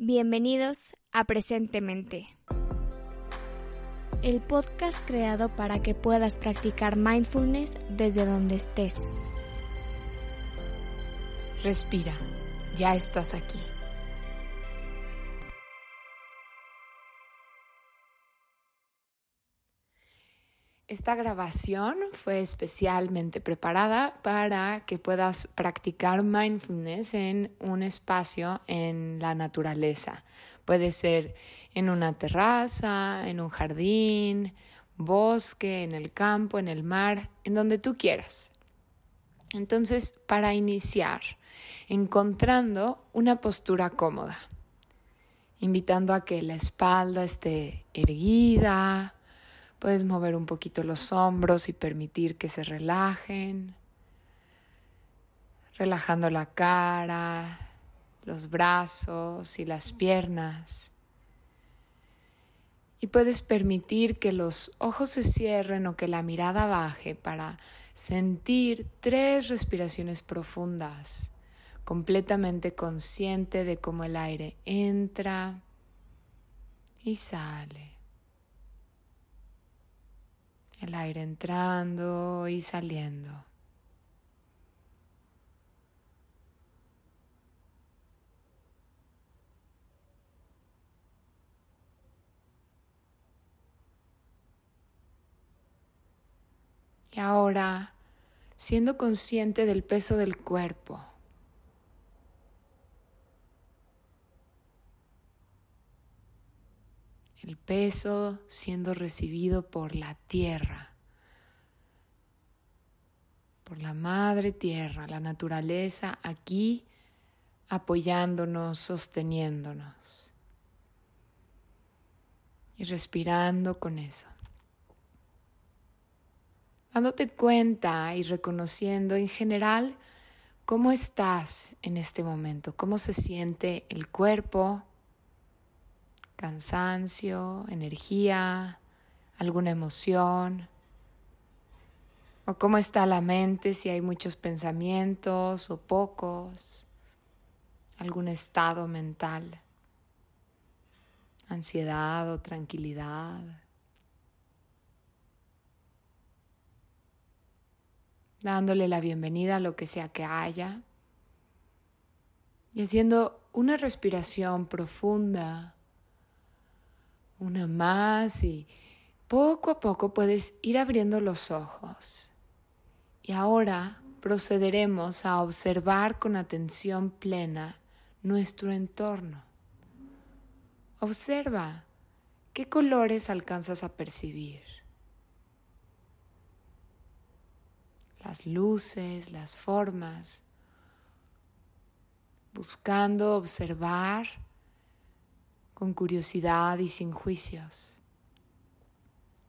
Bienvenidos a Presentemente. El podcast creado para que puedas practicar mindfulness desde donde estés. Respira, ya estás aquí. Esta grabación fue especialmente preparada para que puedas practicar mindfulness en un espacio en la naturaleza. Puede ser en una terraza, en un jardín, bosque, en el campo, en el mar, en donde tú quieras. Entonces, para iniciar, encontrando una postura cómoda, invitando a que la espalda esté erguida, Puedes mover un poquito los hombros y permitir que se relajen, relajando la cara, los brazos y las piernas. Y puedes permitir que los ojos se cierren o que la mirada baje para sentir tres respiraciones profundas, completamente consciente de cómo el aire entra y sale el aire entrando y saliendo. Y ahora, siendo consciente del peso del cuerpo, el peso siendo recibido por la tierra, por la madre tierra, la naturaleza aquí apoyándonos, sosteniéndonos y respirando con eso. Dándote cuenta y reconociendo en general cómo estás en este momento, cómo se siente el cuerpo, cansancio, energía, alguna emoción, o cómo está la mente, si hay muchos pensamientos o pocos, algún estado mental, ansiedad o tranquilidad. dándole la bienvenida a lo que sea que haya y haciendo una respiración profunda una más y poco a poco puedes ir abriendo los ojos. Y ahora procederemos a observar con atención plena nuestro entorno. Observa qué colores alcanzas a percibir. Las luces, las formas, buscando observar con curiosidad y sin juicios.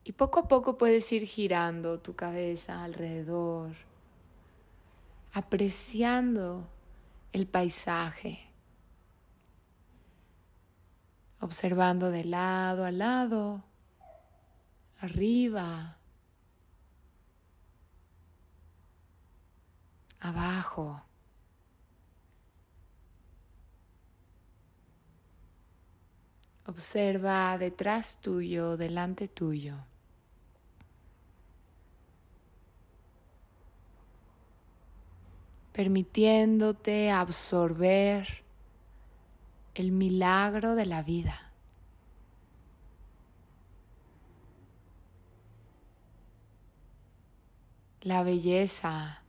Y poco a poco puedes ir girando tu cabeza alrededor, apreciando el paisaje, observando de lado a lado, arriba, abajo. Observa detrás tuyo, delante tuyo. permitiéndote absorber el milagro de la vida. La belleza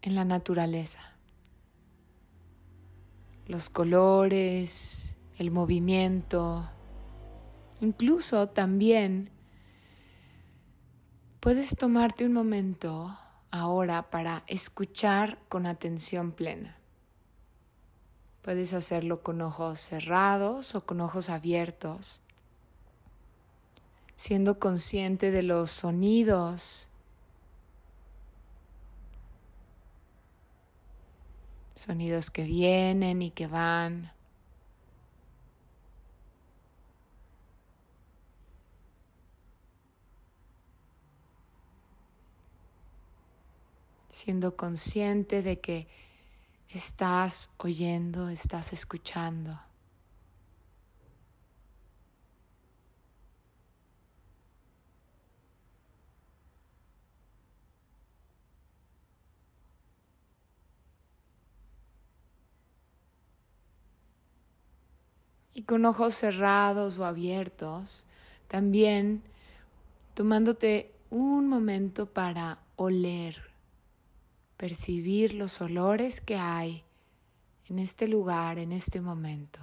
en la naturaleza los colores, el movimiento, incluso también puedes tomarte un momento ahora para escuchar con atención plena. Puedes hacerlo con ojos cerrados o con ojos abiertos, siendo consciente de los sonidos sonidos que vienen y que van. siendo consciente de que Estás oyendo, estás escuchando. Y con ojos cerrados o abiertos, también tomándote un momento para oler, percibir los olores que hay en este lugar, en este momento.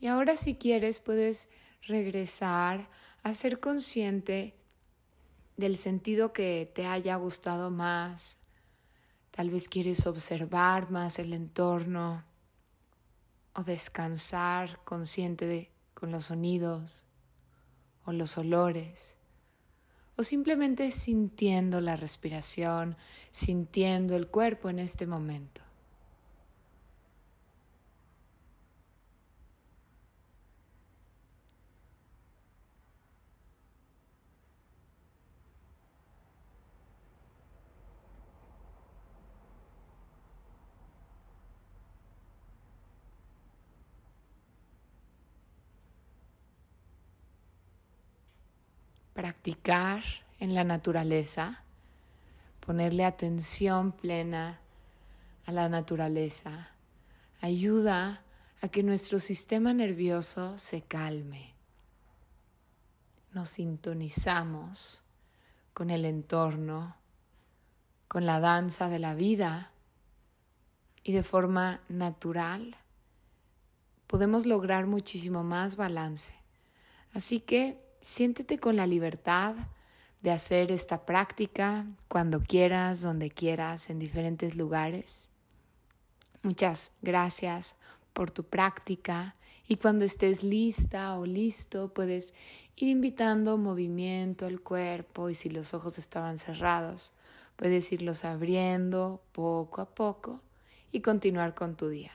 Y ahora si quieres puedes regresar a ser consciente del sentido que te haya gustado más. Tal vez quieres observar más el entorno o descansar consciente de, con los sonidos o los olores o simplemente sintiendo la respiración, sintiendo el cuerpo en este momento. Practicar en la naturaleza, ponerle atención plena a la naturaleza, ayuda a que nuestro sistema nervioso se calme. Nos sintonizamos con el entorno, con la danza de la vida y de forma natural podemos lograr muchísimo más balance. Así que siéntete con la libertad de hacer esta práctica cuando quieras, donde quieras, en diferentes lugares. Muchas gracias por tu práctica y cuando estés lista o listo puedes ir invitando movimiento al cuerpo y si los ojos estaban cerrados puedes irlos abriendo poco a poco y continuar con tu día.